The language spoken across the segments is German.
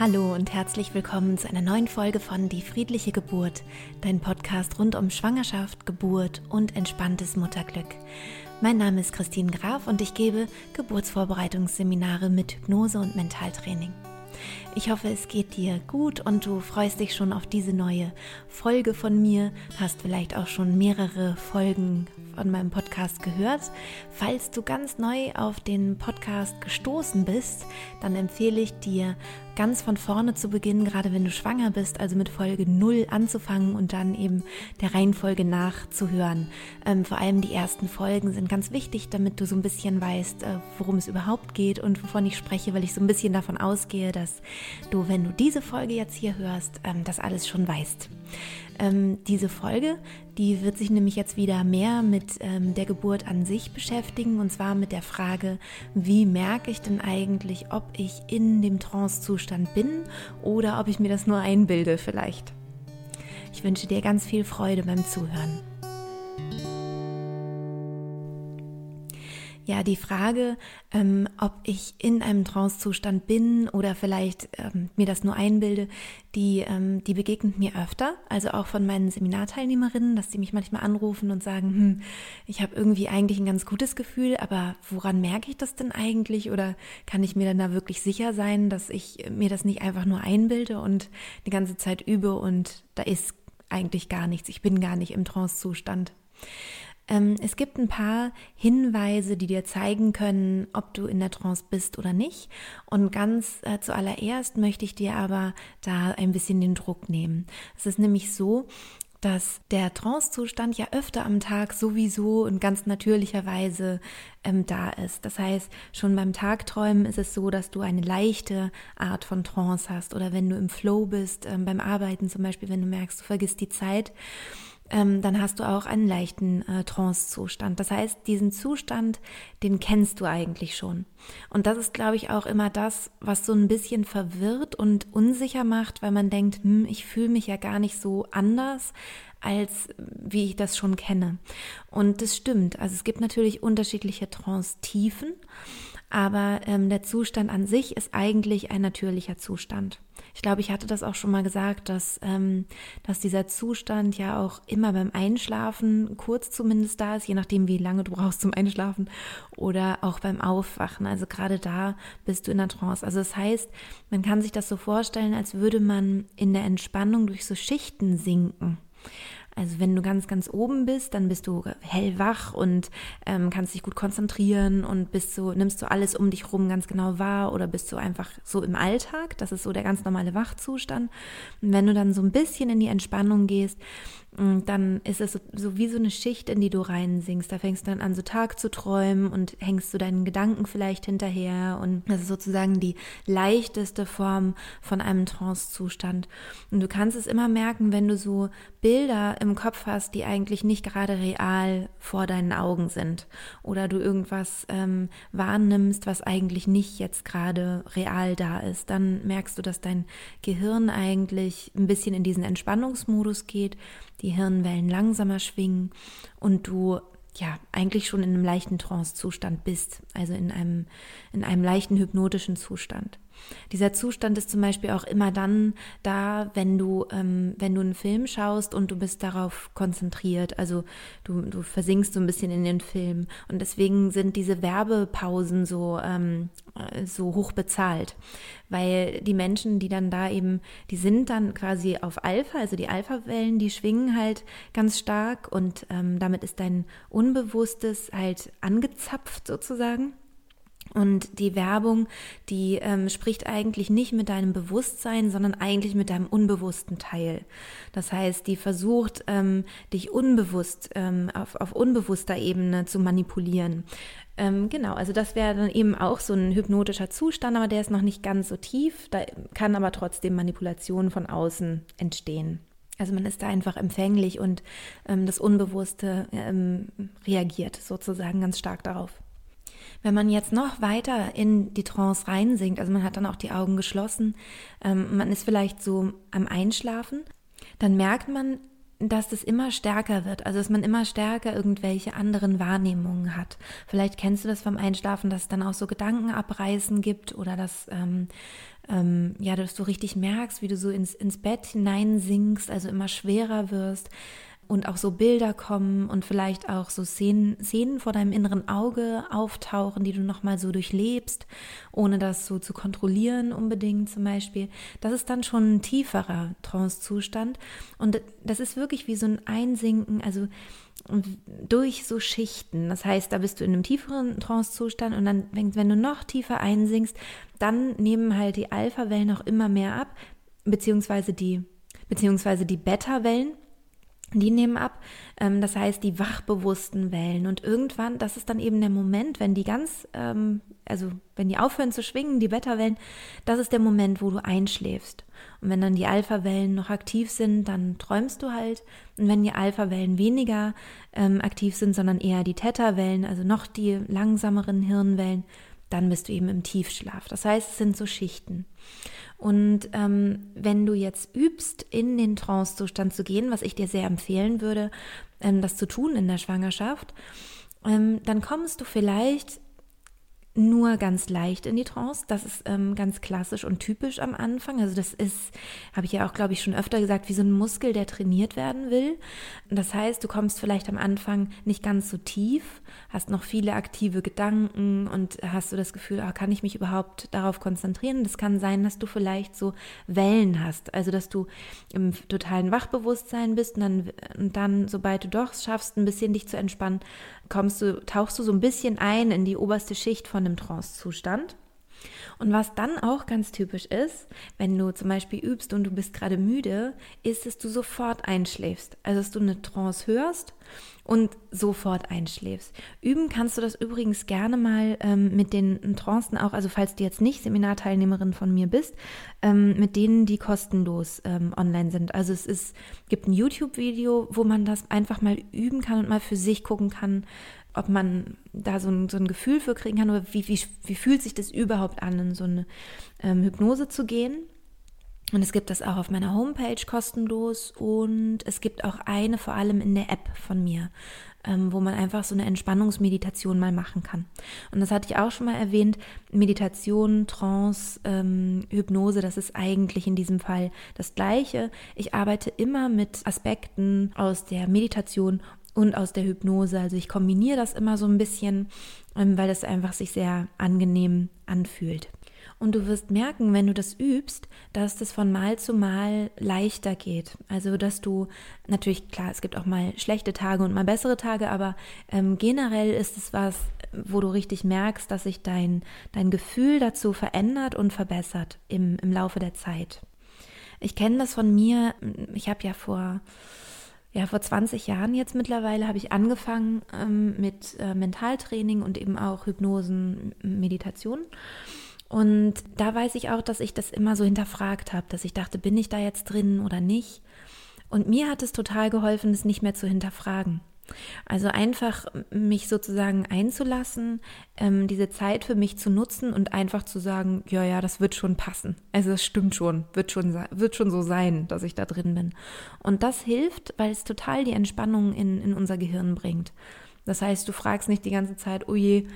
Hallo und herzlich willkommen zu einer neuen Folge von Die friedliche Geburt, dein Podcast rund um Schwangerschaft, Geburt und entspanntes Mutterglück. Mein Name ist Christine Graf und ich gebe Geburtsvorbereitungsseminare mit Hypnose und Mentaltraining. Ich hoffe, es geht dir gut und du freust dich schon auf diese neue Folge von mir. Hast vielleicht auch schon mehrere Folgen von meinem Podcast gehört. Falls du ganz neu auf den Podcast gestoßen bist, dann empfehle ich dir, ganz von vorne zu beginnen, gerade wenn du schwanger bist, also mit Folge 0 anzufangen und dann eben der Reihenfolge nachzuhören. Ähm, vor allem die ersten Folgen sind ganz wichtig, damit du so ein bisschen weißt, äh, worum es überhaupt geht und wovon ich spreche, weil ich so ein bisschen davon ausgehe, dass du, wenn du diese Folge jetzt hier hörst, ähm, das alles schon weißt. Ähm, diese Folge, die wird sich nämlich jetzt wieder mehr mit ähm, der Geburt an sich beschäftigen und zwar mit der Frage, wie merke ich denn eigentlich, ob ich in dem Trance-Zustand bin oder ob ich mir das nur einbilde vielleicht. Ich wünsche dir ganz viel Freude beim Zuhören. Ja die Frage, ähm, ob ich in einem Trancezustand bin oder vielleicht ähm, mir das nur einbilde, die, ähm, die begegnet mir öfter, also auch von meinen Seminarteilnehmerinnen, dass sie mich manchmal anrufen und sagen, hm, ich habe irgendwie eigentlich ein ganz gutes Gefühl, aber woran merke ich das denn eigentlich? Oder kann ich mir dann da wirklich sicher sein, dass ich mir das nicht einfach nur einbilde und die ganze Zeit übe und da ist eigentlich gar nichts, ich bin gar nicht im Trancezustand. Ähm, es gibt ein paar Hinweise, die dir zeigen können, ob du in der Trance bist oder nicht. Und ganz äh, zuallererst möchte ich dir aber da ein bisschen den Druck nehmen. Es ist nämlich so, dass der Trancezustand ja öfter am Tag sowieso und ganz natürlicherweise ähm, da ist. Das heißt, schon beim Tagträumen ist es so, dass du eine leichte Art von Trance hast oder wenn du im Flow bist, ähm, beim Arbeiten zum Beispiel, wenn du merkst, du vergisst die Zeit ähm, dann hast du auch einen leichten äh, Trance-Zustand. Das heißt, diesen Zustand, den kennst du eigentlich schon. Und das ist, glaube ich, auch immer das, was so ein bisschen verwirrt und unsicher macht, weil man denkt, hm, ich fühle mich ja gar nicht so anders, als wie ich das schon kenne. Und das stimmt. Also es gibt natürlich unterschiedliche Trance-Tiefen, aber ähm, der Zustand an sich ist eigentlich ein natürlicher Zustand. Ich glaube, ich hatte das auch schon mal gesagt, dass, ähm, dass dieser Zustand ja auch immer beim Einschlafen kurz zumindest da ist, je nachdem, wie lange du brauchst zum Einschlafen oder auch beim Aufwachen. Also gerade da bist du in der Trance. Also das heißt, man kann sich das so vorstellen, als würde man in der Entspannung durch so Schichten sinken. Also wenn du ganz, ganz oben bist, dann bist du hellwach und ähm, kannst dich gut konzentrieren und bist so, nimmst du alles um dich rum ganz genau wahr oder bist du einfach so im Alltag. Das ist so der ganz normale Wachzustand. Und wenn du dann so ein bisschen in die Entspannung gehst, dann ist es so, so, wie so eine Schicht, in die du reinsinkst. Da fängst du dann an, so Tag zu träumen und hängst du deinen Gedanken vielleicht hinterher. Und das ist sozusagen die leichteste Form von einem Trance-Zustand. Und du kannst es immer merken, wenn du so Bilder im Kopf hast, die eigentlich nicht gerade real vor deinen Augen sind oder du irgendwas ähm, wahrnimmst, was eigentlich nicht jetzt gerade real da ist, dann merkst du, dass dein Gehirn eigentlich ein bisschen in diesen Entspannungsmodus geht, die Hirnwellen langsamer schwingen und du ja, eigentlich schon in einem leichten Trance-Zustand bist, also in einem, in einem leichten hypnotischen Zustand. Dieser Zustand ist zum Beispiel auch immer dann da, wenn du, ähm, wenn du einen Film schaust und du bist darauf konzentriert. Also du, du versinkst so ein bisschen in den Film. Und deswegen sind diese Werbepausen so, ähm, äh, so hoch bezahlt. Weil die Menschen, die dann da eben, die sind dann quasi auf Alpha, also die Alpha-Wellen, die schwingen halt ganz stark und ähm, damit ist dein Unbewusstes halt angezapft sozusagen. Und die Werbung, die ähm, spricht eigentlich nicht mit deinem Bewusstsein, sondern eigentlich mit deinem unbewussten Teil. Das heißt, die versucht, ähm, dich unbewusst, ähm, auf, auf unbewusster Ebene zu manipulieren. Ähm, genau, also das wäre dann eben auch so ein hypnotischer Zustand, aber der ist noch nicht ganz so tief. Da kann aber trotzdem Manipulation von außen entstehen. Also man ist da einfach empfänglich und ähm, das Unbewusste ähm, reagiert sozusagen ganz stark darauf. Wenn man jetzt noch weiter in die Trance reinsinkt, also man hat dann auch die Augen geschlossen, ähm, man ist vielleicht so am Einschlafen, dann merkt man dass das immer stärker wird, also dass man immer stärker irgendwelche anderen Wahrnehmungen hat. Vielleicht kennst du das vom Einschlafen, dass es dann auch so Gedankenabreißen gibt oder dass, ähm, ähm, ja, dass du richtig merkst, wie du so ins, ins Bett hineinsinkst, also immer schwerer wirst und auch so Bilder kommen und vielleicht auch so Szenen, Szenen vor deinem inneren Auge auftauchen, die du nochmal so durchlebst, ohne das so zu kontrollieren unbedingt zum Beispiel. Das ist dann schon ein tieferer Trance-Zustand und das ist wirklich wie so ein Einsinken, also durch so Schichten. Das heißt, da bist du in einem tieferen Trance-Zustand und dann, wenn, wenn du noch tiefer einsinkst, dann nehmen halt die Alpha-Wellen auch immer mehr ab, beziehungsweise die, beziehungsweise die Beta-Wellen die nehmen ab, ähm, das heißt die wachbewussten Wellen. Und irgendwann, das ist dann eben der Moment, wenn die ganz, ähm, also wenn die aufhören zu schwingen, die Beta-Wellen, das ist der Moment, wo du einschläfst. Und wenn dann die Alpha-Wellen noch aktiv sind, dann träumst du halt. Und wenn die Alpha-Wellen weniger ähm, aktiv sind, sondern eher die Theta-Wellen, also noch die langsameren Hirnwellen, dann bist du eben im Tiefschlaf. Das heißt, es sind so Schichten. Und ähm, wenn du jetzt übst, in den Trance-Zustand zu gehen, was ich dir sehr empfehlen würde, ähm, das zu tun in der Schwangerschaft, ähm, dann kommst du vielleicht nur ganz leicht in die Trance. Das ist ähm, ganz klassisch und typisch am Anfang. Also das ist, habe ich ja auch, glaube ich, schon öfter gesagt, wie so ein Muskel, der trainiert werden will. Das heißt, du kommst vielleicht am Anfang nicht ganz so tief, hast noch viele aktive Gedanken und hast du das Gefühl, oh, kann ich mich überhaupt darauf konzentrieren? Das kann sein, dass du vielleicht so Wellen hast, also dass du im totalen Wachbewusstsein bist und dann, und dann sobald du doch schaffst, ein bisschen dich zu entspannen, kommst du, tauchst du so ein bisschen ein in die oberste Schicht von einem Trance-Zustand. Und was dann auch ganz typisch ist, wenn du zum Beispiel übst und du bist gerade müde, ist, dass du sofort einschläfst. Also, dass du eine Trance hörst und sofort einschläfst. Üben kannst du das übrigens gerne mal ähm, mit den Trancen auch, also falls du jetzt nicht Seminarteilnehmerin von mir bist, ähm, mit denen, die kostenlos ähm, online sind. Also es ist, gibt ein YouTube-Video, wo man das einfach mal üben kann und mal für sich gucken kann, ob man da so ein, so ein Gefühl für kriegen kann oder wie, wie, wie fühlt sich das überhaupt an, in so eine ähm, Hypnose zu gehen. Und es gibt das auch auf meiner Homepage kostenlos und es gibt auch eine vor allem in der App von mir, ähm, wo man einfach so eine Entspannungsmeditation mal machen kann. Und das hatte ich auch schon mal erwähnt. Meditation, Trance, ähm, Hypnose, das ist eigentlich in diesem Fall das Gleiche. Ich arbeite immer mit Aspekten aus der Meditation und aus der Hypnose. Also ich kombiniere das immer so ein bisschen, ähm, weil es einfach sich sehr angenehm anfühlt. Und du wirst merken, wenn du das übst, dass das von Mal zu Mal leichter geht. Also, dass du natürlich, klar, es gibt auch mal schlechte Tage und mal bessere Tage, aber ähm, generell ist es was, wo du richtig merkst, dass sich dein, dein Gefühl dazu verändert und verbessert im, im Laufe der Zeit. Ich kenne das von mir, ich habe ja vor ja, vor 20 Jahren jetzt mittlerweile habe ich angefangen ähm, mit äh, Mentaltraining und eben auch Hypnosen, Meditation. Und da weiß ich auch, dass ich das immer so hinterfragt habe, dass ich dachte, bin ich da jetzt drin oder nicht? Und mir hat es total geholfen, es nicht mehr zu hinterfragen. Also einfach mich sozusagen einzulassen, ähm, diese Zeit für mich zu nutzen und einfach zu sagen, ja, ja, das wird schon passen. Also es stimmt schon, wird schon, wird schon so sein, dass ich da drin bin. Und das hilft, weil es total die Entspannung in, in unser Gehirn bringt. Das heißt, du fragst nicht die ganze Zeit, oh je,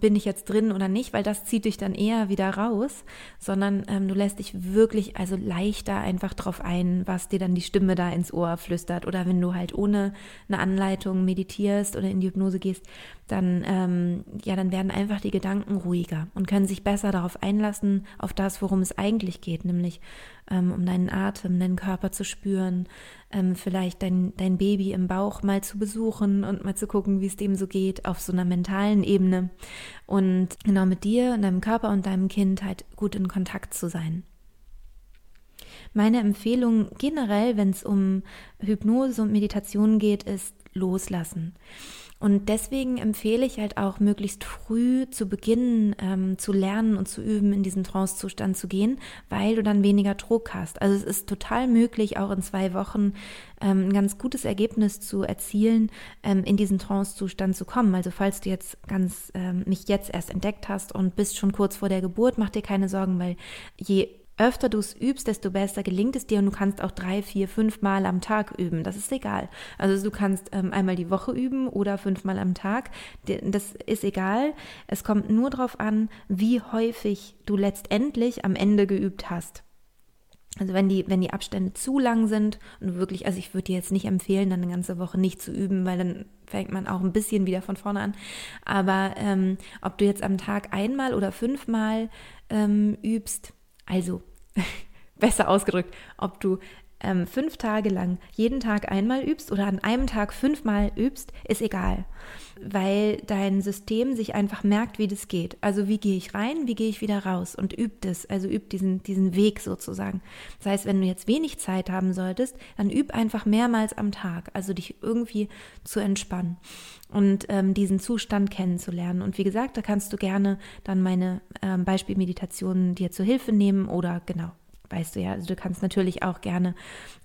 bin ich jetzt drin oder nicht, weil das zieht dich dann eher wieder raus, sondern ähm, du lässt dich wirklich also leichter einfach drauf ein, was dir dann die Stimme da ins Ohr flüstert. Oder wenn du halt ohne eine Anleitung meditierst oder in die Hypnose gehst, dann, ähm, ja, dann werden einfach die Gedanken ruhiger und können sich besser darauf einlassen, auf das, worum es eigentlich geht, nämlich ähm, um deinen Atem, deinen Körper zu spüren, ähm, vielleicht dein, dein Baby im Bauch mal zu besuchen und mal zu gucken, wie es dem so geht, auf so einer mentalen Ebene und genau mit dir und deinem Körper und deinem Kind halt gut in Kontakt zu sein. Meine Empfehlung generell, wenn es um Hypnose und Meditation geht, ist loslassen. Und deswegen empfehle ich halt auch möglichst früh zu beginnen ähm, zu lernen und zu üben, in diesen Trance-Zustand zu gehen, weil du dann weniger Druck hast. Also es ist total möglich, auch in zwei Wochen ähm, ein ganz gutes Ergebnis zu erzielen, ähm, in diesen Trance-Zustand zu kommen. Also falls du jetzt ganz ähm, mich jetzt erst entdeckt hast und bist schon kurz vor der Geburt, mach dir keine Sorgen, weil je öfter du es übst, desto besser gelingt es dir und du kannst auch drei, vier, fünf Mal am Tag üben. Das ist egal. Also du kannst ähm, einmal die Woche üben oder fünfmal am Tag. Das ist egal. Es kommt nur darauf an, wie häufig du letztendlich am Ende geübt hast. Also wenn die, wenn die Abstände zu lang sind und wirklich, also ich würde dir jetzt nicht empfehlen, dann eine ganze Woche nicht zu üben, weil dann fängt man auch ein bisschen wieder von vorne an. Aber ähm, ob du jetzt am Tag einmal oder fünfmal ähm, übst, also besser ausgedrückt, ob du ähm, fünf Tage lang jeden Tag einmal übst oder an einem Tag fünfmal übst, ist egal, weil dein System sich einfach merkt, wie das geht. Also wie gehe ich rein, wie gehe ich wieder raus und übt es, also übt diesen, diesen Weg sozusagen. Das heißt, wenn du jetzt wenig Zeit haben solltest, dann üb einfach mehrmals am Tag, also dich irgendwie zu entspannen und ähm, diesen Zustand kennenzulernen. Und wie gesagt, da kannst du gerne dann meine ähm, Beispielmeditationen dir zur Hilfe nehmen oder genau weißt du ja. Also du kannst natürlich auch gerne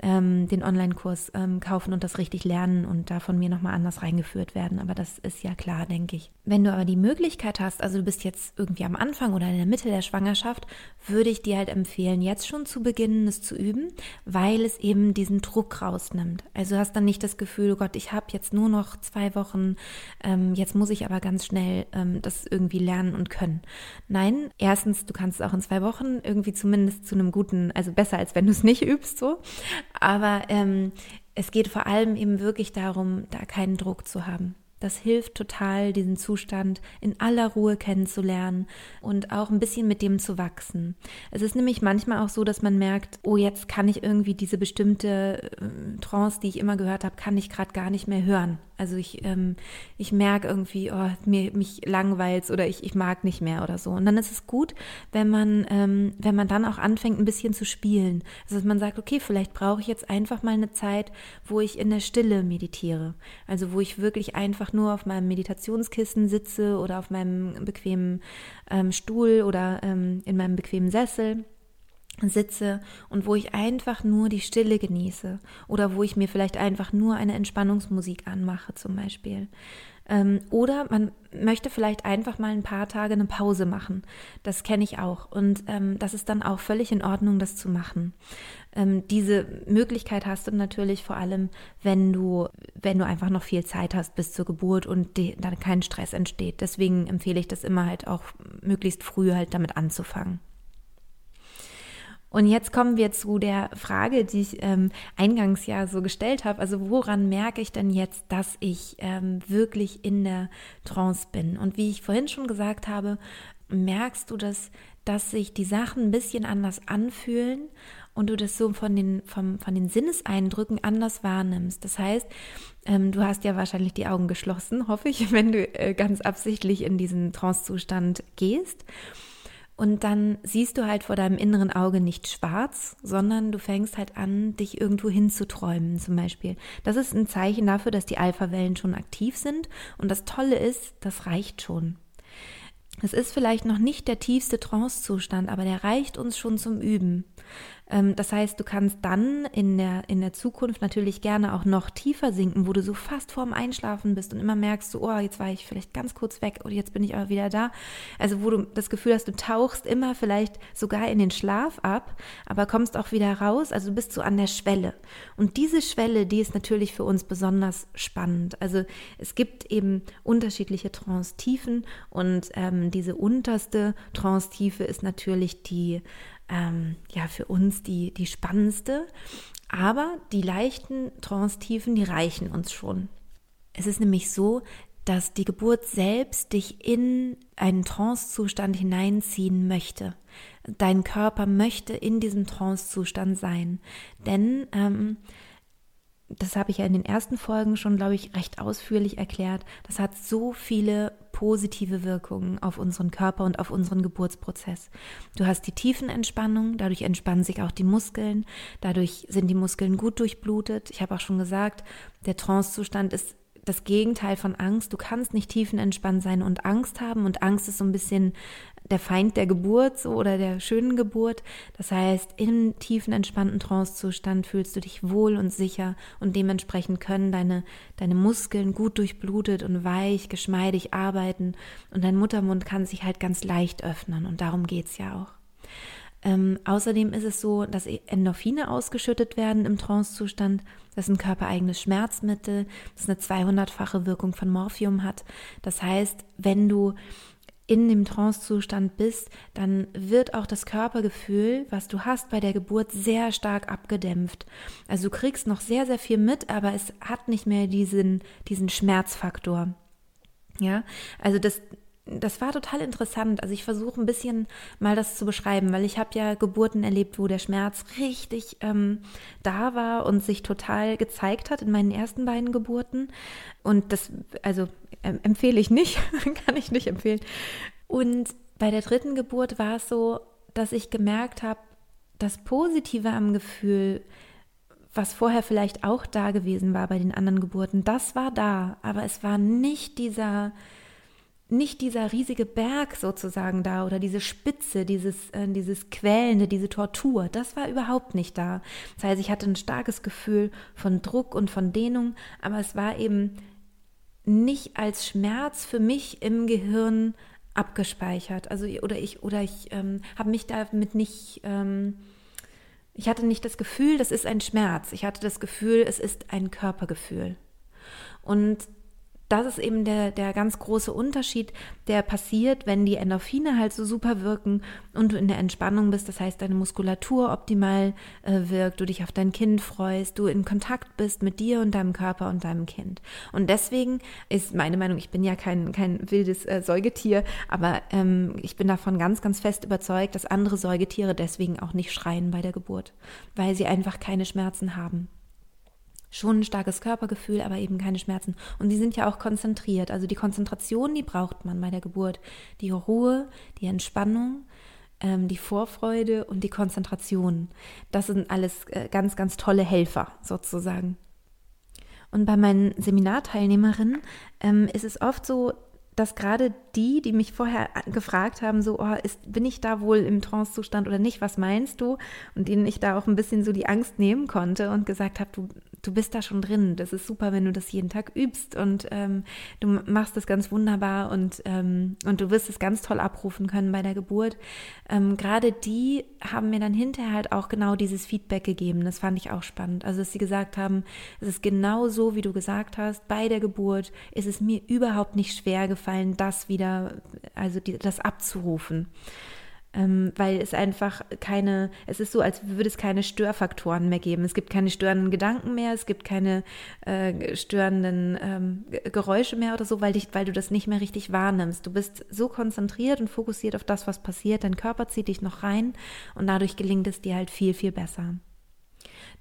ähm, den Online-Kurs ähm, kaufen und das richtig lernen und da von mir nochmal anders reingeführt werden. Aber das ist ja klar, denke ich. Wenn du aber die Möglichkeit hast, also du bist jetzt irgendwie am Anfang oder in der Mitte der Schwangerschaft, würde ich dir halt empfehlen, jetzt schon zu beginnen, es zu üben, weil es eben diesen Druck rausnimmt. Also du hast dann nicht das Gefühl, oh Gott, ich habe jetzt nur noch zwei Wochen, ähm, jetzt muss ich aber ganz schnell ähm, das irgendwie lernen und können. Nein, erstens, du kannst es auch in zwei Wochen irgendwie zumindest zu einem guten guten, also besser als wenn du es nicht übst so. Aber ähm, es geht vor allem eben wirklich darum, da keinen Druck zu haben. Das hilft total, diesen Zustand in aller Ruhe kennenzulernen und auch ein bisschen mit dem zu wachsen. Es ist nämlich manchmal auch so, dass man merkt, oh, jetzt kann ich irgendwie diese bestimmte äh, Trance, die ich immer gehört habe, kann ich gerade gar nicht mehr hören. Also ich, ähm, ich merke irgendwie, oh, mir, mich langweilt oder ich, ich mag nicht mehr oder so. Und dann ist es gut, wenn man, ähm, wenn man dann auch anfängt, ein bisschen zu spielen. Also dass man sagt, okay, vielleicht brauche ich jetzt einfach mal eine Zeit, wo ich in der Stille meditiere. Also wo ich wirklich einfach nur auf meinem Meditationskissen sitze oder auf meinem bequemen ähm, Stuhl oder ähm, in meinem bequemen Sessel sitze und wo ich einfach nur die Stille genieße oder wo ich mir vielleicht einfach nur eine Entspannungsmusik anmache zum Beispiel. Ähm, oder man möchte vielleicht einfach mal ein paar Tage eine Pause machen. Das kenne ich auch. Und ähm, das ist dann auch völlig in Ordnung, das zu machen. Ähm, diese Möglichkeit hast du natürlich vor allem, wenn du, wenn du einfach noch viel Zeit hast bis zur Geburt und die, dann kein Stress entsteht. Deswegen empfehle ich das immer halt auch möglichst früh halt damit anzufangen. Und jetzt kommen wir zu der Frage, die ich ähm, eingangs ja so gestellt habe. Also woran merke ich denn jetzt, dass ich ähm, wirklich in der Trance bin? Und wie ich vorhin schon gesagt habe, merkst du das, dass sich die Sachen ein bisschen anders anfühlen und du das so von den, vom, von den Sinneseindrücken anders wahrnimmst. Das heißt, ähm, du hast ja wahrscheinlich die Augen geschlossen, hoffe ich, wenn du äh, ganz absichtlich in diesen Trancezustand gehst. Und dann siehst du halt vor deinem inneren Auge nicht schwarz, sondern du fängst halt an, dich irgendwo hinzuträumen zum Beispiel. Das ist ein Zeichen dafür, dass die Alpha-Wellen schon aktiv sind. Und das Tolle ist, das reicht schon. Es ist vielleicht noch nicht der tiefste Trancezustand, aber der reicht uns schon zum Üben. Ähm, das heißt, du kannst dann in der, in der Zukunft natürlich gerne auch noch tiefer sinken, wo du so fast vorm Einschlafen bist und immer merkst, so, oh, jetzt war ich vielleicht ganz kurz weg oder jetzt bin ich aber wieder da. Also wo du das Gefühl hast, du tauchst immer vielleicht sogar in den Schlaf ab, aber kommst auch wieder raus. Also du bist so an der Schwelle. Und diese Schwelle, die ist natürlich für uns besonders spannend. Also es gibt eben unterschiedliche Trance-Tiefen und ähm, diese unterste Trance-Tiefe ist natürlich die ähm, ja für uns die, die spannendste. Aber die leichten Trance-Tiefen, die reichen uns schon. Es ist nämlich so, dass die Geburt selbst dich in einen Trance-Zustand hineinziehen möchte. Dein Körper möchte in diesem Trance-Zustand sein. Denn ähm, das habe ich ja in den ersten Folgen schon, glaube ich, recht ausführlich erklärt. Das hat so viele positive Wirkungen auf unseren Körper und auf unseren Geburtsprozess. Du hast die Tiefenentspannung, dadurch entspannen sich auch die Muskeln, dadurch sind die Muskeln gut durchblutet. Ich habe auch schon gesagt, der Trancezustand ist das Gegenteil von Angst. Du kannst nicht tiefenentspannt sein und Angst haben. Und Angst ist so ein bisschen der Feind der Geburt so, oder der schönen Geburt. Das heißt, im tiefen entspannten Trancezustand fühlst du dich wohl und sicher und dementsprechend können deine, deine Muskeln gut durchblutet und weich, geschmeidig arbeiten und dein Muttermund kann sich halt ganz leicht öffnen und darum geht's ja auch. Ähm, außerdem ist es so, dass Endorphine ausgeschüttet werden im Trancezustand. Das ist ein körpereigenes Schmerzmittel, das eine 200-fache Wirkung von Morphium hat. Das heißt, wenn du in dem Trancezustand bist, dann wird auch das Körpergefühl, was du hast bei der Geburt, sehr stark abgedämpft. Also du kriegst noch sehr, sehr viel mit, aber es hat nicht mehr diesen, diesen Schmerzfaktor. Ja, also das, das war total interessant. Also ich versuche ein bisschen mal das zu beschreiben, weil ich habe ja Geburten erlebt, wo der Schmerz richtig ähm, da war und sich total gezeigt hat in meinen ersten beiden Geburten. Und das, also ähm, empfehle ich nicht, kann ich nicht empfehlen. Und bei der dritten Geburt war es so, dass ich gemerkt habe, das Positive am Gefühl, was vorher vielleicht auch da gewesen war bei den anderen Geburten, das war da, aber es war nicht dieser nicht dieser riesige Berg sozusagen da oder diese Spitze, dieses, äh, dieses Quälende, diese Tortur, das war überhaupt nicht da. Das heißt, ich hatte ein starkes Gefühl von Druck und von Dehnung, aber es war eben nicht als Schmerz für mich im Gehirn abgespeichert. Also oder ich oder ich ähm, habe mich damit nicht ähm, ich hatte nicht das Gefühl, das ist ein Schmerz. Ich hatte das Gefühl, es ist ein Körpergefühl. Und das ist eben der, der ganz große Unterschied, der passiert, wenn die Endorphine halt so super wirken und du in der Entspannung bist. Das heißt, deine Muskulatur optimal äh, wirkt, du dich auf dein Kind freust, du in Kontakt bist mit dir und deinem Körper und deinem Kind. Und deswegen ist meine Meinung, ich bin ja kein, kein wildes äh, Säugetier, aber ähm, ich bin davon ganz, ganz fest überzeugt, dass andere Säugetiere deswegen auch nicht schreien bei der Geburt, weil sie einfach keine Schmerzen haben schon ein starkes Körpergefühl, aber eben keine Schmerzen. Und die sind ja auch konzentriert. Also die Konzentration, die braucht man bei der Geburt. Die Ruhe, die Entspannung, ähm, die Vorfreude und die Konzentration. Das sind alles äh, ganz, ganz tolle Helfer sozusagen. Und bei meinen Seminarteilnehmerinnen ähm, ist es oft so, dass gerade die, die mich vorher gefragt haben, so, oh, ist, bin ich da wohl im Trancezustand oder nicht, was meinst du? Und denen ich da auch ein bisschen so die Angst nehmen konnte und gesagt habe, du, du bist da schon drin. Das ist super, wenn du das jeden Tag übst und ähm, du machst das ganz wunderbar und, ähm, und du wirst es ganz toll abrufen können bei der Geburt. Ähm, gerade die haben mir dann hinterher halt auch genau dieses Feedback gegeben. Das fand ich auch spannend. Also, dass sie gesagt haben, es ist genau so, wie du gesagt hast, bei der Geburt ist es mir überhaupt nicht schwer gefallen, das wieder, also die, das abzurufen ähm, weil es einfach keine, es ist so, als würde es keine Störfaktoren mehr geben. Es gibt keine störenden Gedanken mehr, es gibt keine äh, störenden ähm, Geräusche mehr oder so, weil, dich, weil du das nicht mehr richtig wahrnimmst. Du bist so konzentriert und fokussiert auf das, was passiert, dein Körper zieht dich noch rein und dadurch gelingt es dir halt viel, viel besser.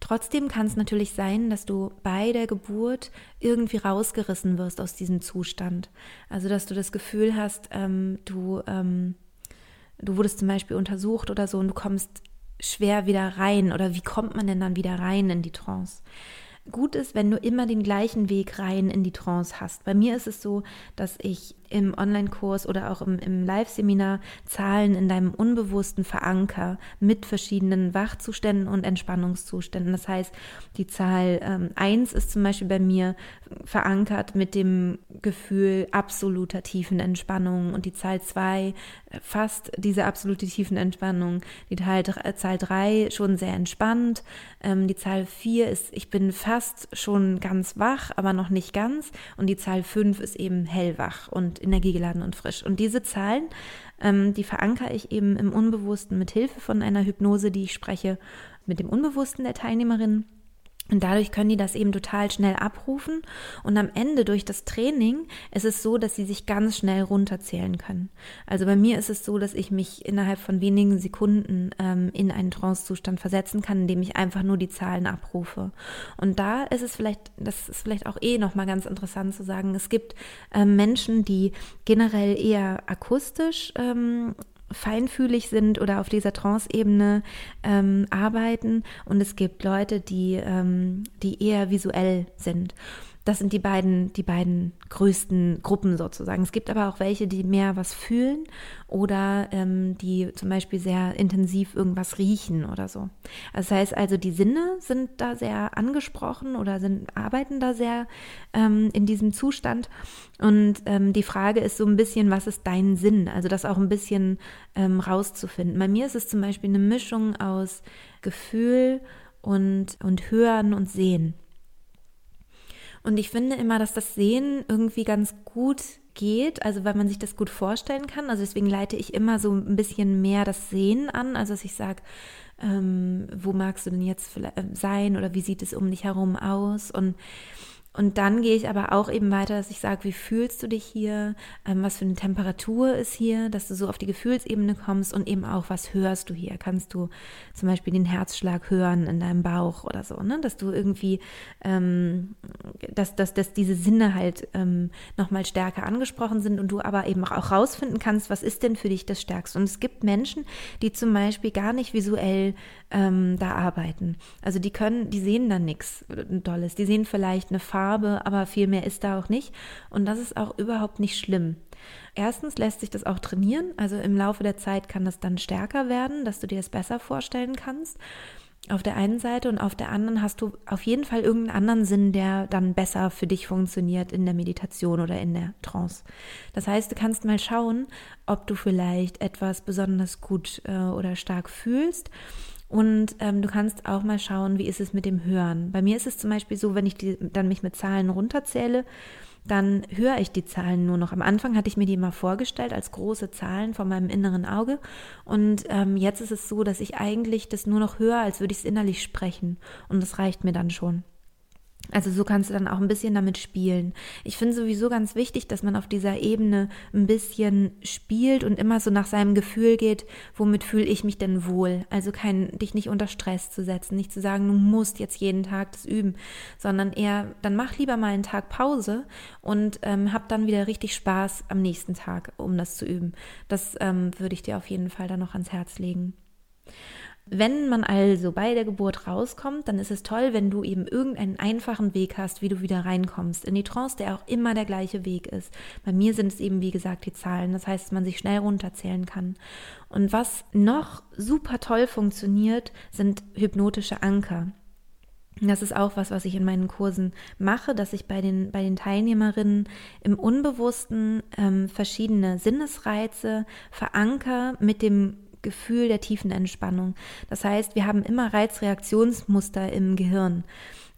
Trotzdem kann es natürlich sein, dass du bei der Geburt irgendwie rausgerissen wirst aus diesem Zustand. Also dass du das Gefühl hast, ähm, du ähm, du wurdest zum Beispiel untersucht oder so und du kommst schwer wieder rein oder wie kommt man denn dann wieder rein in die Trance? Gut ist, wenn du immer den gleichen Weg rein in die Trance hast. Bei mir ist es so, dass ich im Online-Kurs oder auch im, im Live-Seminar Zahlen in deinem Unbewussten veranker mit verschiedenen Wachzuständen und Entspannungszuständen. Das heißt, die Zahl ähm, 1 ist zum Beispiel bei mir verankert mit dem Gefühl absoluter tiefen Entspannung und die Zahl 2 äh, fast diese absolute tiefen Entspannung. Die Zahl, Zahl 3 schon sehr entspannt. Ähm, die Zahl 4 ist, ich bin fast schon ganz wach, aber noch nicht ganz. Und die Zahl 5 ist eben hellwach und energiegeladen und frisch. Und diese Zahlen, ähm, die verankere ich eben im Unbewussten mit Hilfe von einer Hypnose, die ich spreche, mit dem Unbewussten der Teilnehmerin. Und dadurch können die das eben total schnell abrufen. Und am Ende durch das Training ist es so, dass sie sich ganz schnell runterzählen können. Also bei mir ist es so, dass ich mich innerhalb von wenigen Sekunden ähm, in einen Trancezustand versetzen kann, indem ich einfach nur die Zahlen abrufe. Und da ist es vielleicht, das ist vielleicht auch eh nochmal ganz interessant zu sagen, es gibt ähm, Menschen, die generell eher akustisch ähm, feinfühlig sind oder auf dieser Trance-Ebene ähm, arbeiten und es gibt Leute, die, ähm, die eher visuell sind. Das sind die beiden, die beiden größten Gruppen sozusagen. Es gibt aber auch welche, die mehr was fühlen oder ähm, die zum Beispiel sehr intensiv irgendwas riechen oder so. Das heißt also, die Sinne sind da sehr angesprochen oder sind, arbeiten da sehr ähm, in diesem Zustand. Und ähm, die Frage ist so ein bisschen, was ist dein Sinn? Also das auch ein bisschen ähm, rauszufinden. Bei mir ist es zum Beispiel eine Mischung aus Gefühl und, und Hören und Sehen. Und ich finde immer, dass das Sehen irgendwie ganz gut geht, also weil man sich das gut vorstellen kann. Also deswegen leite ich immer so ein bisschen mehr das Sehen an, also dass ich sage, ähm, wo magst du denn jetzt äh, sein oder wie sieht es um dich herum aus? Und und dann gehe ich aber auch eben weiter, dass ich sage, wie fühlst du dich hier, ähm, was für eine Temperatur ist hier, dass du so auf die Gefühlsebene kommst und eben auch, was hörst du hier? Kannst du zum Beispiel den Herzschlag hören in deinem Bauch oder so, ne? Dass du irgendwie, ähm, dass, dass, dass diese Sinne halt ähm, nochmal stärker angesprochen sind und du aber eben auch rausfinden kannst, was ist denn für dich das Stärkste? Und es gibt Menschen, die zum Beispiel gar nicht visuell ähm, da arbeiten. Also die können, die sehen dann nichts Tolles. Die sehen vielleicht eine Farbe, aber viel mehr ist da auch nicht. Und das ist auch überhaupt nicht schlimm. Erstens lässt sich das auch trainieren. Also im Laufe der Zeit kann das dann stärker werden, dass du dir das besser vorstellen kannst. Auf der einen Seite und auf der anderen hast du auf jeden Fall irgendeinen anderen Sinn, der dann besser für dich funktioniert in der Meditation oder in der Trance. Das heißt, du kannst mal schauen, ob du vielleicht etwas besonders gut äh, oder stark fühlst und ähm, du kannst auch mal schauen, wie ist es mit dem Hören. Bei mir ist es zum Beispiel so, wenn ich die, dann mich mit Zahlen runterzähle, dann höre ich die Zahlen nur noch. Am Anfang hatte ich mir die immer vorgestellt als große Zahlen vor meinem inneren Auge. Und ähm, jetzt ist es so, dass ich eigentlich das nur noch höre, als würde ich es innerlich sprechen. Und das reicht mir dann schon. Also so kannst du dann auch ein bisschen damit spielen. Ich finde sowieso ganz wichtig, dass man auf dieser Ebene ein bisschen spielt und immer so nach seinem Gefühl geht, womit fühle ich mich denn wohl? Also kein, dich nicht unter Stress zu setzen, nicht zu sagen, du musst jetzt jeden Tag das üben, sondern eher, dann mach lieber mal einen Tag Pause und ähm, hab dann wieder richtig Spaß am nächsten Tag, um das zu üben. Das ähm, würde ich dir auf jeden Fall dann noch ans Herz legen. Wenn man also bei der Geburt rauskommt, dann ist es toll, wenn du eben irgendeinen einfachen Weg hast, wie du wieder reinkommst in die Trance, der auch immer der gleiche Weg ist. Bei mir sind es eben, wie gesagt, die Zahlen. Das heißt, man sich schnell runterzählen kann. Und was noch super toll funktioniert, sind hypnotische Anker. Das ist auch was, was ich in meinen Kursen mache, dass ich bei den, bei den Teilnehmerinnen im Unbewussten ähm, verschiedene Sinnesreize veranker mit dem Gefühl der tiefen Entspannung. Das heißt, wir haben immer Reizreaktionsmuster im Gehirn.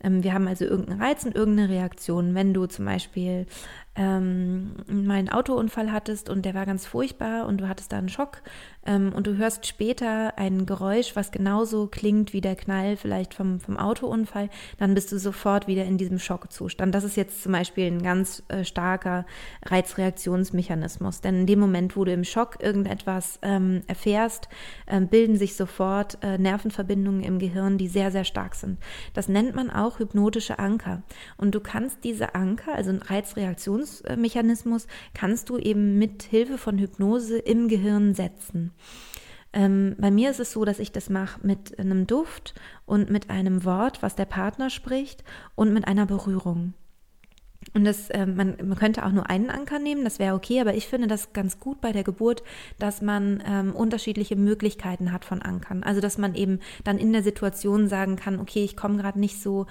Ähm, wir haben also irgendeinen Reiz und irgendeine Reaktion. Wenn du zum Beispiel ähm, mal einen Autounfall hattest und der war ganz furchtbar und du hattest da einen Schock ähm, und du hörst später ein Geräusch, was genauso klingt wie der Knall vielleicht vom, vom Autounfall, dann bist du sofort wieder in diesem Schockzustand. Das ist jetzt zum Beispiel ein ganz äh, starker Reizreaktionsmechanismus, denn in dem Moment, wo du im Schock irgendetwas ähm, erfährst, äh, bilden sich sofort äh, Nervenverbindungen im Gehirn, die sehr, sehr stark sind. Das nennt man auch hypnotische Anker. Und du kannst diese Anker, also ein Reizreaktions Reaktionsmechanismus kannst du eben mit Hilfe von Hypnose im Gehirn setzen. Ähm, bei mir ist es so, dass ich das mache mit einem Duft und mit einem Wort, was der Partner spricht und mit einer Berührung. Und das, äh, man, man könnte auch nur einen Anker nehmen, das wäre okay, aber ich finde das ganz gut bei der Geburt, dass man ähm, unterschiedliche Möglichkeiten hat von Ankern. Also dass man eben dann in der Situation sagen kann, okay, ich komme gerade nicht so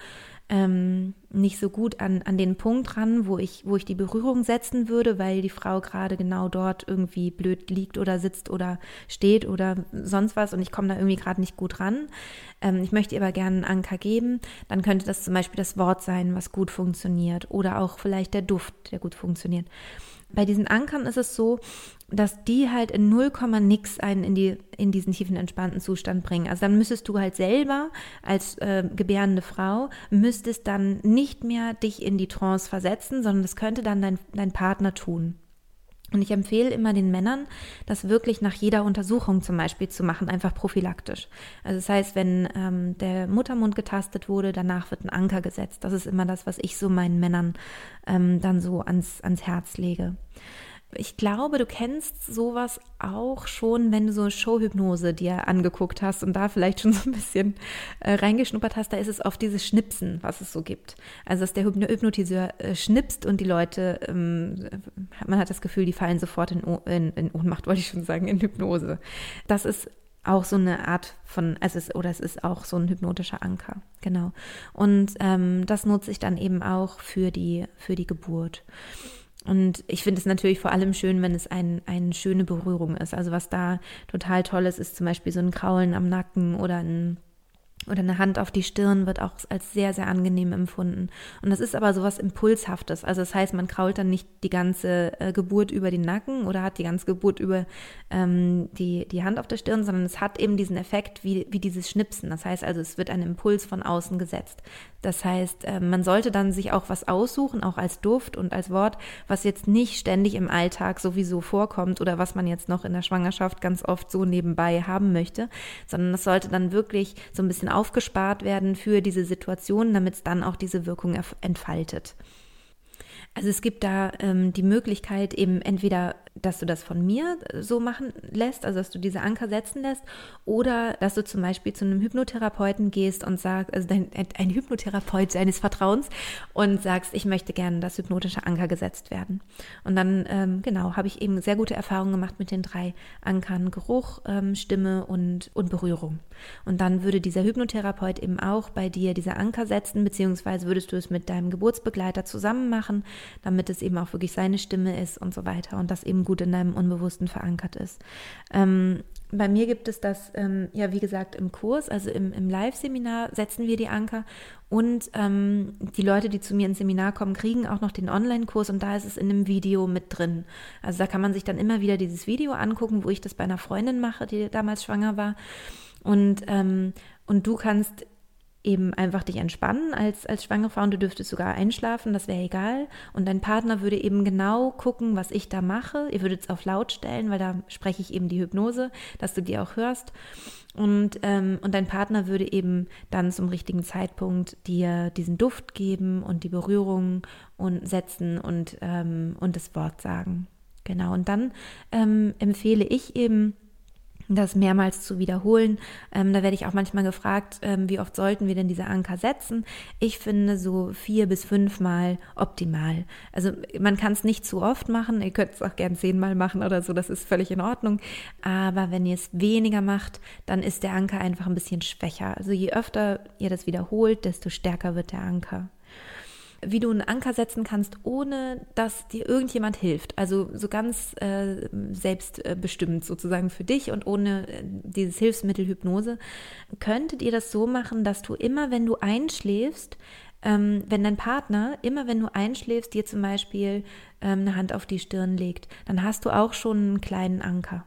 ähm, nicht so gut an, an den Punkt ran, wo ich, wo ich die Berührung setzen würde, weil die Frau gerade genau dort irgendwie blöd liegt oder sitzt oder steht oder sonst was und ich komme da irgendwie gerade nicht gut ran. Ähm, ich möchte ihr aber gerne einen Anker geben. Dann könnte das zum Beispiel das Wort sein, was gut funktioniert oder auch vielleicht der Duft, der gut funktioniert. Bei diesen Ankern ist es so, dass die halt in 0, nix einen in, die, in diesen tiefen entspannten Zustand bringen. Also dann müsstest du halt selber als äh, gebärende Frau, müsstest dann nicht mehr dich in die Trance versetzen, sondern das könnte dann dein, dein Partner tun. Und ich empfehle immer den Männern, das wirklich nach jeder Untersuchung zum Beispiel zu machen, einfach prophylaktisch. Also das heißt, wenn ähm, der Muttermund getastet wurde, danach wird ein Anker gesetzt. Das ist immer das, was ich so meinen Männern ähm, dann so ans, ans Herz lege. Ich glaube, du kennst sowas auch schon, wenn du so Showhypnose dir angeguckt hast und da vielleicht schon so ein bisschen äh, reingeschnuppert hast. Da ist es oft dieses Schnipsen, was es so gibt. Also, dass der Hypnotiseur äh, schnipst und die Leute, ähm, man hat das Gefühl, die fallen sofort in, in, in Ohnmacht, wollte ich schon sagen, in Hypnose. Das ist auch so eine Art von, also es, oder es ist auch so ein hypnotischer Anker, genau. Und ähm, das nutze ich dann eben auch für die, für die Geburt. Und ich finde es natürlich vor allem schön, wenn es ein, eine schöne Berührung ist. Also was da total toll ist, ist zum Beispiel so ein Kraulen am Nacken oder ein oder eine Hand auf die Stirn wird auch als sehr, sehr angenehm empfunden. Und das ist aber sowas Impulshaftes. Also das heißt, man krault dann nicht die ganze äh, Geburt über den Nacken oder hat die ganze Geburt über ähm, die, die Hand auf der Stirn, sondern es hat eben diesen Effekt wie, wie dieses Schnipsen. Das heißt also, es wird ein Impuls von außen gesetzt. Das heißt, äh, man sollte dann sich auch was aussuchen, auch als Duft und als Wort, was jetzt nicht ständig im Alltag sowieso vorkommt oder was man jetzt noch in der Schwangerschaft ganz oft so nebenbei haben möchte, sondern es sollte dann wirklich so ein bisschen aufgespart werden für diese Situation, damit es dann auch diese Wirkung entfaltet. Also es gibt da ähm, die Möglichkeit eben entweder, dass du das von mir so machen lässt, also dass du diese Anker setzen lässt, oder dass du zum Beispiel zu einem Hypnotherapeuten gehst und sagst, also dein, ein Hypnotherapeut deines Vertrauens und sagst, ich möchte gerne, dass hypnotische Anker gesetzt werden. Und dann, ähm, genau, habe ich eben sehr gute Erfahrungen gemacht mit den drei Ankern, Geruch, ähm, Stimme und, und Berührung. Und dann würde dieser Hypnotherapeut eben auch bei dir diese Anker setzen, beziehungsweise würdest du es mit deinem Geburtsbegleiter zusammen machen damit es eben auch wirklich seine Stimme ist und so weiter und das eben gut in deinem Unbewussten verankert ist. Ähm, bei mir gibt es das, ähm, ja, wie gesagt, im Kurs, also im, im Live-Seminar setzen wir die Anker und ähm, die Leute, die zu mir ins Seminar kommen, kriegen auch noch den Online-Kurs und da ist es in einem Video mit drin. Also da kann man sich dann immer wieder dieses Video angucken, wo ich das bei einer Freundin mache, die damals schwanger war. Und, ähm, und du kannst eben einfach dich entspannen als, als schwangere Frau und du dürftest sogar einschlafen, das wäre egal. Und dein Partner würde eben genau gucken, was ich da mache. Ihr würdet es auf laut stellen, weil da spreche ich eben die Hypnose, dass du die auch hörst. Und, ähm, und dein Partner würde eben dann zum richtigen Zeitpunkt dir diesen Duft geben und die Berührung und setzen und, ähm, und das Wort sagen. Genau. Und dann ähm, empfehle ich eben, das mehrmals zu wiederholen. Ähm, da werde ich auch manchmal gefragt, ähm, wie oft sollten wir denn diese Anker setzen? Ich finde so vier bis fünfmal optimal. Also man kann es nicht zu oft machen. Ihr könnt es auch gern zehnmal machen oder so. Das ist völlig in Ordnung. Aber wenn ihr es weniger macht, dann ist der Anker einfach ein bisschen schwächer. Also je öfter ihr das wiederholt, desto stärker wird der Anker wie du einen Anker setzen kannst, ohne dass dir irgendjemand hilft. Also so ganz äh, selbstbestimmt sozusagen für dich und ohne äh, dieses Hilfsmittel Hypnose. Könntet ihr das so machen, dass du immer, wenn du einschläfst, ähm, wenn dein Partner, immer wenn du einschläfst, dir zum Beispiel ähm, eine Hand auf die Stirn legt, dann hast du auch schon einen kleinen Anker.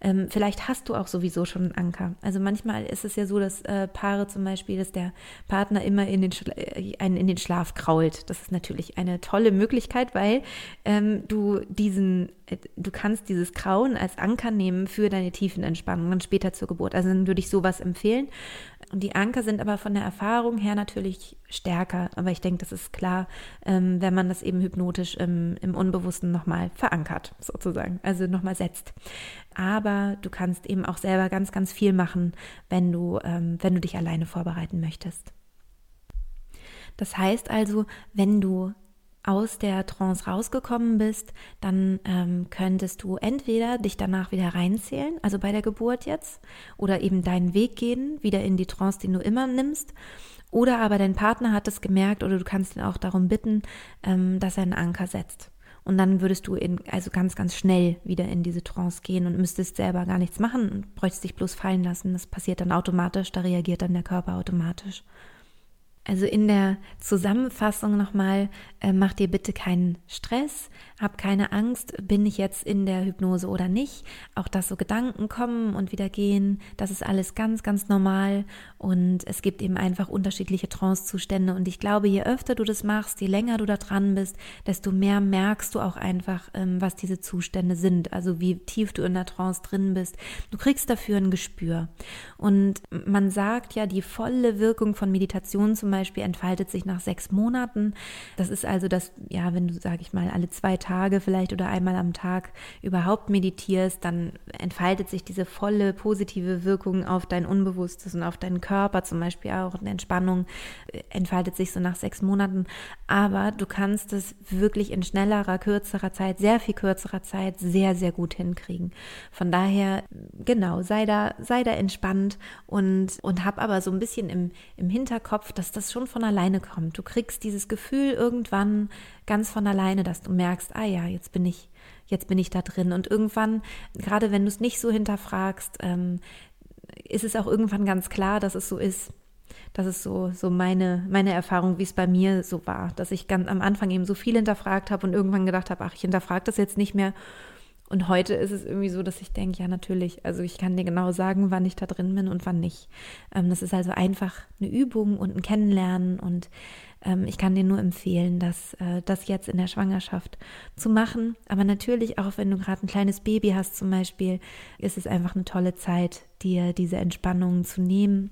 Ähm, vielleicht hast du auch sowieso schon einen Anker. Also manchmal ist es ja so, dass äh, Paare zum Beispiel, dass der Partner immer in den, Schla äh, einen in den Schlaf krault. Das ist natürlich eine tolle Möglichkeit, weil ähm, du diesen, äh, du kannst dieses Krauen als Anker nehmen für deine tiefen Entspannungen später zur Geburt. Also dann würde ich sowas empfehlen. Und die Anker sind aber von der Erfahrung her natürlich stärker. Aber ich denke, das ist klar, ähm, wenn man das eben hypnotisch im, im Unbewussten nochmal verankert, sozusagen. Also nochmal setzt. Aber du kannst eben auch selber ganz, ganz viel machen, wenn du, ähm, wenn du dich alleine vorbereiten möchtest. Das heißt also, wenn du aus der Trance rausgekommen bist, dann ähm, könntest du entweder dich danach wieder reinzählen, also bei der Geburt jetzt, oder eben deinen Weg gehen, wieder in die Trance, den du immer nimmst, oder aber dein Partner hat es gemerkt oder du kannst ihn auch darum bitten, ähm, dass er einen Anker setzt. Und dann würdest du in, also ganz, ganz schnell wieder in diese Trance gehen und müsstest selber gar nichts machen und bräuchtest dich bloß fallen lassen. Das passiert dann automatisch, da reagiert dann der Körper automatisch. Also in der Zusammenfassung nochmal, äh, mach dir bitte keinen Stress, hab keine Angst, bin ich jetzt in der Hypnose oder nicht. Auch dass so Gedanken kommen und wieder gehen, das ist alles ganz, ganz normal und es gibt eben einfach unterschiedliche Trancezustände und ich glaube, je öfter du das machst, je länger du da dran bist, desto mehr merkst du auch einfach, ähm, was diese Zustände sind, also wie tief du in der Trance drin bist. Du kriegst dafür ein Gespür. Und man sagt ja, die volle Wirkung von Meditation zum zum Beispiel entfaltet sich nach sechs Monaten. Das ist also das, ja, wenn du, sage ich mal, alle zwei Tage vielleicht oder einmal am Tag überhaupt meditierst, dann entfaltet sich diese volle positive Wirkung auf dein Unbewusstes und auf deinen Körper zum Beispiel auch. Und Entspannung äh, entfaltet sich so nach sechs Monaten. Aber du kannst es wirklich in schnellerer, kürzerer Zeit, sehr viel kürzerer Zeit, sehr, sehr gut hinkriegen. Von daher, genau, sei da, sei da entspannt und, und hab aber so ein bisschen im, im Hinterkopf, dass das schon von alleine kommt. Du kriegst dieses Gefühl irgendwann ganz von alleine, dass du merkst, ah ja, jetzt bin ich, jetzt bin ich da drin. Und irgendwann, gerade wenn du es nicht so hinterfragst, ähm, ist es auch irgendwann ganz klar, dass es so ist. Das ist so, so meine, meine Erfahrung, wie es bei mir so war, dass ich ganz am Anfang eben so viel hinterfragt habe und irgendwann gedacht habe, ach, ich hinterfrage das jetzt nicht mehr und heute ist es irgendwie so, dass ich denke, ja, natürlich, also ich kann dir genau sagen, wann ich da drin bin und wann nicht. Ähm, das ist also einfach eine Übung und ein Kennenlernen und ähm, ich kann dir nur empfehlen, das, äh, das jetzt in der Schwangerschaft zu machen. Aber natürlich, auch wenn du gerade ein kleines Baby hast zum Beispiel, ist es einfach eine tolle Zeit, dir diese Entspannung zu nehmen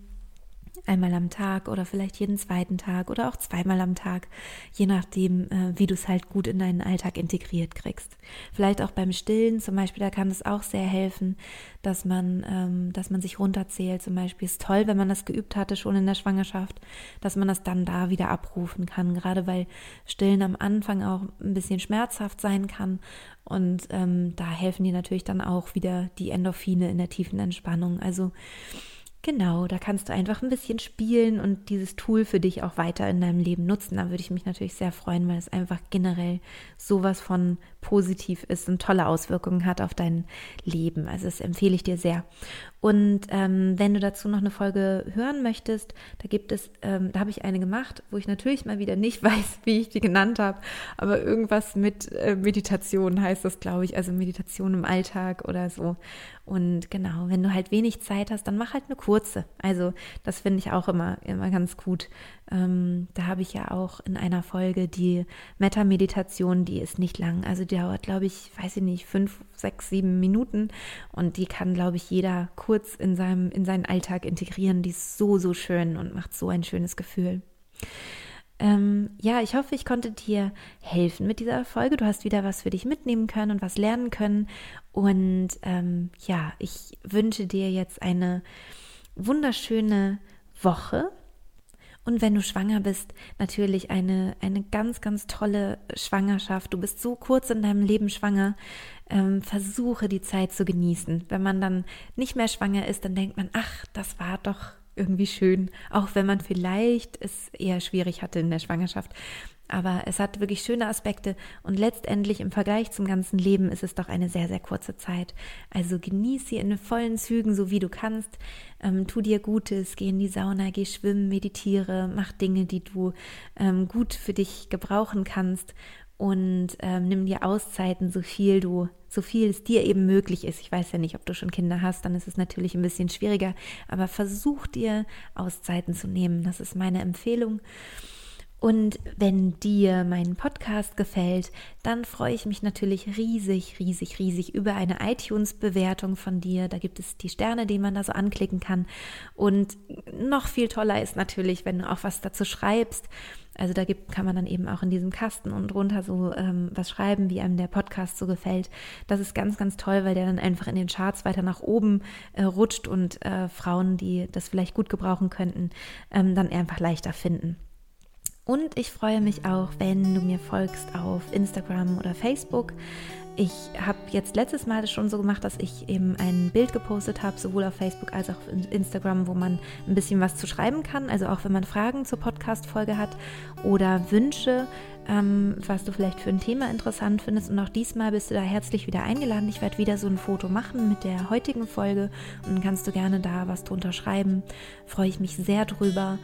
einmal am Tag oder vielleicht jeden zweiten Tag oder auch zweimal am Tag, je nachdem, äh, wie du es halt gut in deinen Alltag integriert kriegst. Vielleicht auch beim Stillen zum Beispiel, da kann es auch sehr helfen, dass man, ähm, dass man sich runterzählt. Zum Beispiel ist toll, wenn man das geübt hatte schon in der Schwangerschaft, dass man das dann da wieder abrufen kann. Gerade weil Stillen am Anfang auch ein bisschen schmerzhaft sein kann und ähm, da helfen dir natürlich dann auch wieder die Endorphine in der tiefen Entspannung. Also Genau, da kannst du einfach ein bisschen spielen und dieses Tool für dich auch weiter in deinem Leben nutzen. Da würde ich mich natürlich sehr freuen, weil es einfach generell sowas von positiv ist und tolle Auswirkungen hat auf dein Leben. Also das empfehle ich dir sehr. Und ähm, wenn du dazu noch eine Folge hören möchtest, da gibt es, ähm, da habe ich eine gemacht, wo ich natürlich mal wieder nicht weiß, wie ich die genannt habe, aber irgendwas mit äh, Meditation heißt das, glaube ich, also Meditation im Alltag oder so. Und genau, wenn du halt wenig Zeit hast, dann mach halt eine kurze. Also das finde ich auch immer, immer ganz gut. Ähm, da habe ich ja auch in einer Folge die Metta-Meditation, die ist nicht lang. Also die dauert, glaube ich, weiß ich nicht, fünf, sechs, sieben Minuten. Und die kann, glaube ich, jeder kurz in, seinem, in seinen Alltag integrieren. Die ist so, so schön und macht so ein schönes Gefühl. Ähm, ja, ich hoffe, ich konnte dir helfen mit dieser Folge. Du hast wieder was für dich mitnehmen können und was lernen können. Und ähm, ja, ich wünsche dir jetzt eine wunderschöne Woche. Und wenn du schwanger bist, natürlich eine, eine ganz, ganz tolle Schwangerschaft. Du bist so kurz in deinem Leben schwanger. Ähm, versuche die Zeit zu genießen. Wenn man dann nicht mehr schwanger ist, dann denkt man, ach, das war doch irgendwie schön, auch wenn man vielleicht es eher schwierig hatte in der Schwangerschaft. Aber es hat wirklich schöne Aspekte und letztendlich im Vergleich zum ganzen Leben ist es doch eine sehr, sehr kurze Zeit. Also genieß sie in vollen Zügen, so wie du kannst. Ähm, tu dir Gutes, geh in die Sauna, geh schwimmen, meditiere, mach Dinge, die du ähm, gut für dich gebrauchen kannst und ähm, nimm dir Auszeiten, so viel du, so viel es dir eben möglich ist. Ich weiß ja nicht, ob du schon Kinder hast, dann ist es natürlich ein bisschen schwieriger, aber versuch dir Auszeiten zu nehmen. Das ist meine Empfehlung. Und wenn dir mein Podcast gefällt, dann freue ich mich natürlich riesig, riesig, riesig über eine iTunes-Bewertung von dir. Da gibt es die Sterne, die man da so anklicken kann. Und noch viel toller ist natürlich, wenn du auch was dazu schreibst. Also da gibt, kann man dann eben auch in diesem Kasten und drunter so ähm, was schreiben, wie einem der Podcast so gefällt. Das ist ganz, ganz toll, weil der dann einfach in den Charts weiter nach oben äh, rutscht und äh, Frauen, die das vielleicht gut gebrauchen könnten, ähm, dann einfach leichter finden. Und ich freue mich auch, wenn du mir folgst auf Instagram oder Facebook. Ich habe jetzt letztes Mal das schon so gemacht, dass ich eben ein Bild gepostet habe, sowohl auf Facebook als auch auf Instagram, wo man ein bisschen was zu schreiben kann. Also auch wenn man Fragen zur Podcast-Folge hat oder Wünsche, ähm, was du vielleicht für ein Thema interessant findest. Und auch diesmal bist du da herzlich wieder eingeladen. Ich werde wieder so ein Foto machen mit der heutigen Folge und dann kannst du gerne da was drunter schreiben. Freue ich mich sehr drüber.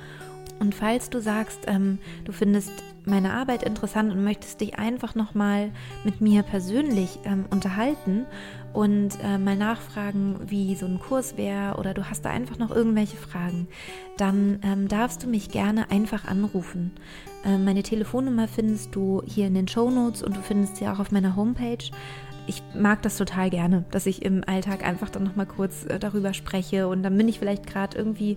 Und falls du sagst, ähm, du findest meine Arbeit interessant und möchtest dich einfach nochmal mit mir persönlich ähm, unterhalten und äh, mal nachfragen, wie so ein Kurs wäre oder du hast da einfach noch irgendwelche Fragen, dann ähm, darfst du mich gerne einfach anrufen. Äh, meine Telefonnummer findest du hier in den Show Notes und du findest sie auch auf meiner Homepage. Ich mag das total gerne, dass ich im Alltag einfach dann nochmal kurz äh, darüber spreche und dann bin ich vielleicht gerade irgendwie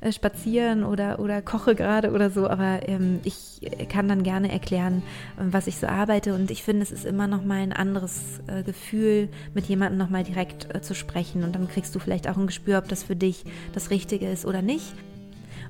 äh, spazieren oder, oder koche gerade oder so, aber ähm, ich kann dann gerne erklären, was ich so arbeite und ich finde, es ist immer nochmal ein anderes äh, Gefühl, mit jemandem nochmal direkt äh, zu sprechen und dann kriegst du vielleicht auch ein Gespür, ob das für dich das Richtige ist oder nicht.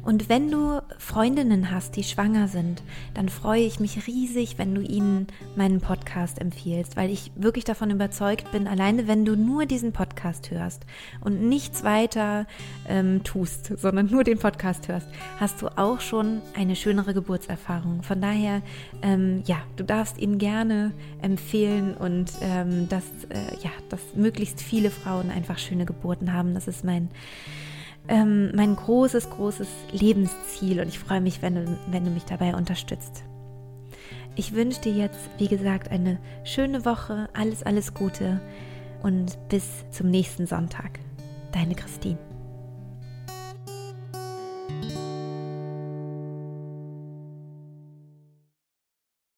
Und wenn du Freundinnen hast, die schwanger sind, dann freue ich mich riesig, wenn du ihnen meinen Podcast empfiehlst, weil ich wirklich davon überzeugt bin, alleine wenn du nur diesen Podcast hörst und nichts weiter ähm, tust, sondern nur den Podcast hörst, hast du auch schon eine schönere Geburtserfahrung. Von daher, ähm, ja, du darfst ihn gerne empfehlen und ähm, dass, äh, ja, dass möglichst viele Frauen einfach schöne Geburten haben. Das ist mein ähm, mein großes, großes Lebensziel und ich freue mich, wenn du, wenn du mich dabei unterstützt. Ich wünsche dir jetzt, wie gesagt, eine schöne Woche, alles, alles Gute und bis zum nächsten Sonntag. Deine Christine.